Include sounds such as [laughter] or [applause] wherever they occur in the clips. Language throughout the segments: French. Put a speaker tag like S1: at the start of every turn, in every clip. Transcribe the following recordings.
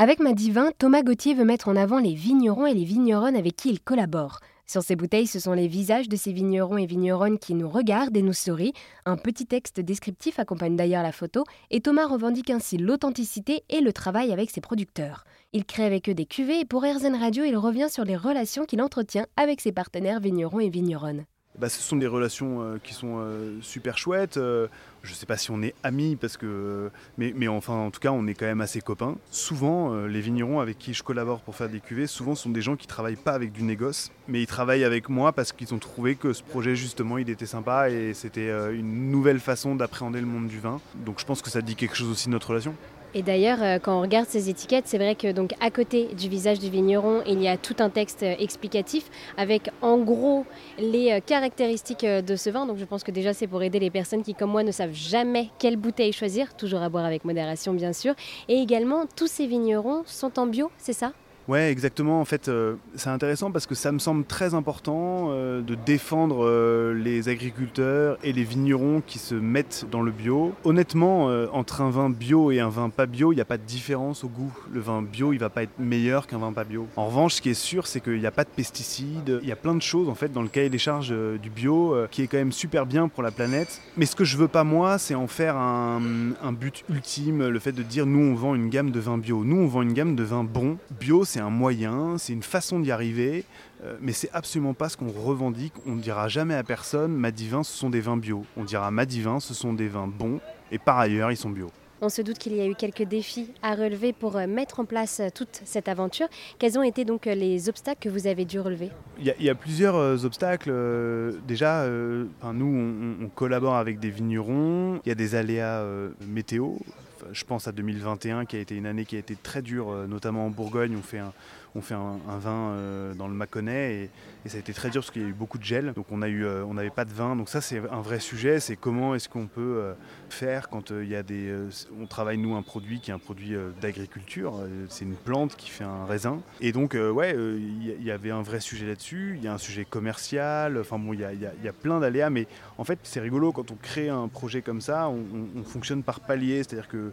S1: Avec Madivin, Thomas Gauthier veut mettre en avant les vignerons et les vigneronnes avec qui il collabore. Sur ces bouteilles, ce sont les visages de ces vignerons et vigneronnes qui nous regardent et nous sourient. Un petit texte descriptif accompagne d'ailleurs la photo, et Thomas revendique ainsi l'authenticité et le travail avec ses producteurs. Il crée avec eux des cuvées et pour RZN Radio, il revient sur les relations qu'il entretient avec ses partenaires vignerons et vigneronnes.
S2: Bah, ce sont des relations euh, qui sont euh, super chouettes. Euh, je ne sais pas si on est amis, parce que, mais, mais, enfin, en tout cas, on est quand même assez copains. Souvent, les vignerons avec qui je collabore pour faire des cuvées, souvent sont des gens qui travaillent pas avec du négoce, mais ils travaillent avec moi parce qu'ils ont trouvé que ce projet, justement, il était sympa et c'était une nouvelle façon d'appréhender le monde du vin. Donc je pense que ça dit quelque chose aussi de notre relation.
S1: Et d'ailleurs, euh, quand on regarde ces étiquettes, c'est vrai que donc à côté du visage du vigneron, il y a tout un texte euh, explicatif avec en gros les euh, caractéristiques de ce vin. Donc je pense que déjà c'est pour aider les personnes qui comme moi ne savent jamais quelle bouteille choisir, toujours à boire avec modération bien sûr. Et également tous ces vignerons sont en bio, c'est ça?
S2: Ouais, exactement. En fait, euh, c'est intéressant parce que ça me semble très important euh, de défendre euh, les agriculteurs et les vignerons qui se mettent dans le bio. Honnêtement, entre un vin bio et un vin pas bio, il n'y a pas de différence au goût. Le vin bio, il va pas être meilleur qu'un vin pas bio. En revanche, ce qui est sûr, c'est qu'il n'y a pas de pesticides. Il y a plein de choses en fait dans le cahier des charges du bio qui est quand même super bien pour la planète. Mais ce que je veux pas moi, c'est en faire un, un but ultime, le fait de dire nous on vend une gamme de vins bio. Nous on vend une gamme de vins bons. Bio, c'est c'est un moyen, c'est une façon d'y arriver, euh, mais c'est absolument pas ce qu'on revendique. On ne dira jamais à personne Madivin, ce sont des vins bio. On dira Madivin, ce sont des vins bons, et par ailleurs, ils sont bio.
S1: On se doute qu'il y a eu quelques défis à relever pour euh, mettre en place euh, toute cette aventure. Quels ont été donc les obstacles que vous avez dû relever?
S2: Il y, a, plusieurs obstacles. déjà, nous, on, collabore avec des vignerons. Il y a des aléas météo je pense à 2021 qui a été une année qui a été très dure, euh, notamment en Bourgogne. On fait un, on fait un, vin euh, dans le Mâconnais et, ça a été très dur parce qu'il y a eu beaucoup de gel. Donc on euh, n'avait pas de vin. Donc ça c'est un vrai sujet. C'est comment est-ce qu'on peut faire quand il y a des, on travaille nous un produit qui est un produit d'agriculture. c'est une plante qui fait un raisin. Et donc ouais, il y, avait un vrai sujet là-dessus. Il y a un sujet commercial. Enfin bon, il y a, plein d'aléas. Mais en fait c'est rigolo quand on crée un projet comme ça. On, on fonctionne par palier, c'est-à-dire que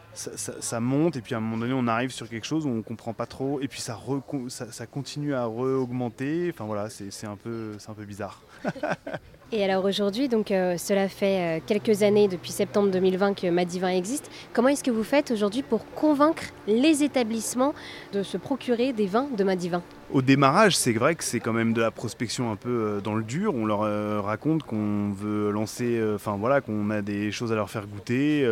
S2: ça, monte et puis à un moment donné on arrive sur quelque chose où on comprend pas trop et puis ça, ça, continue à re-augmenter. Enfin voilà, c'est un, peu, un peu bizarre. [laughs]
S1: et alors aujourd'hui, donc euh, cela fait euh, quelques années, depuis septembre 2020 que Madivin existe. Comment est-ce que vous faites aujourd'hui pour convaincre les établissements de se procurer des vins de Madivin
S2: au démarrage, c'est vrai que c'est quand même de la prospection un peu euh, dans le dur. On leur euh, raconte qu'on veut lancer, euh, enfin voilà, qu'on a des choses à leur faire goûter.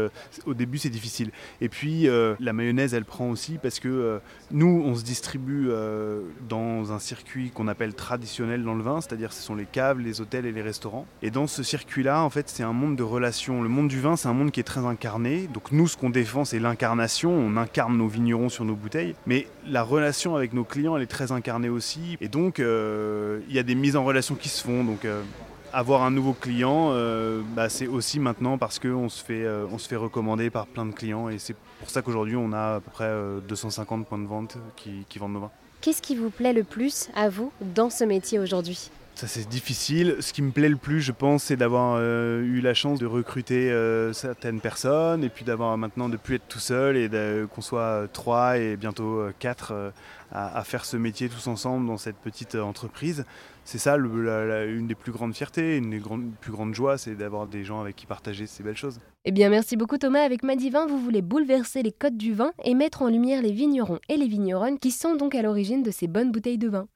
S2: Au début, c'est difficile. Et puis, la mayonnaise, elle prend aussi parce que nous, on se distribue dans un circuit qu'on appelle traditionnel dans le vin, c'est-à-dire ce sont les caves, les hôtels et les restaurants. Et dans ce circuit-là, en fait, c'est un monde de relations. Le monde du vin, c'est un monde qui est très incarné. Donc nous, ce qu'on défend, c'est l'incarnation. On incarne nos vignerons sur nos bouteilles. Mais la relation avec nos clients, elle est très incarnée aussi. Et donc, euh, il y a des mises en relation qui se font. Donc, euh, avoir un nouveau client, euh, bah, c'est aussi maintenant parce qu'on se, fait, on se fait recommander par plein de clients. Et c'est pour ça qu'aujourd'hui, on a à peu près 250 points de vente qui, qui vendent nos vins.
S1: Qu'est-ce qui vous plaît le plus à vous dans ce métier aujourd'hui?
S2: Ça c'est difficile. Ce qui me plaît le plus, je pense, c'est d'avoir eu la chance de recruter certaines personnes et puis d'avoir maintenant de plus être tout seul et qu'on soit trois et bientôt quatre à, faire ce métier tous ensemble dans cette petite euh, entreprise. C'est ça une des plus grandes fiertés, une des plus grandes joies, c'est d'avoir des gens avec qui partager ces belles choses.
S1: Eh bien, merci beaucoup Thomas. Avec Madivin, vous voulez bouleverser les codes du vin et mettre en lumière les vignerons et les vigneronnes qui sont donc à l'origine de ces bonnes bouteilles de vin.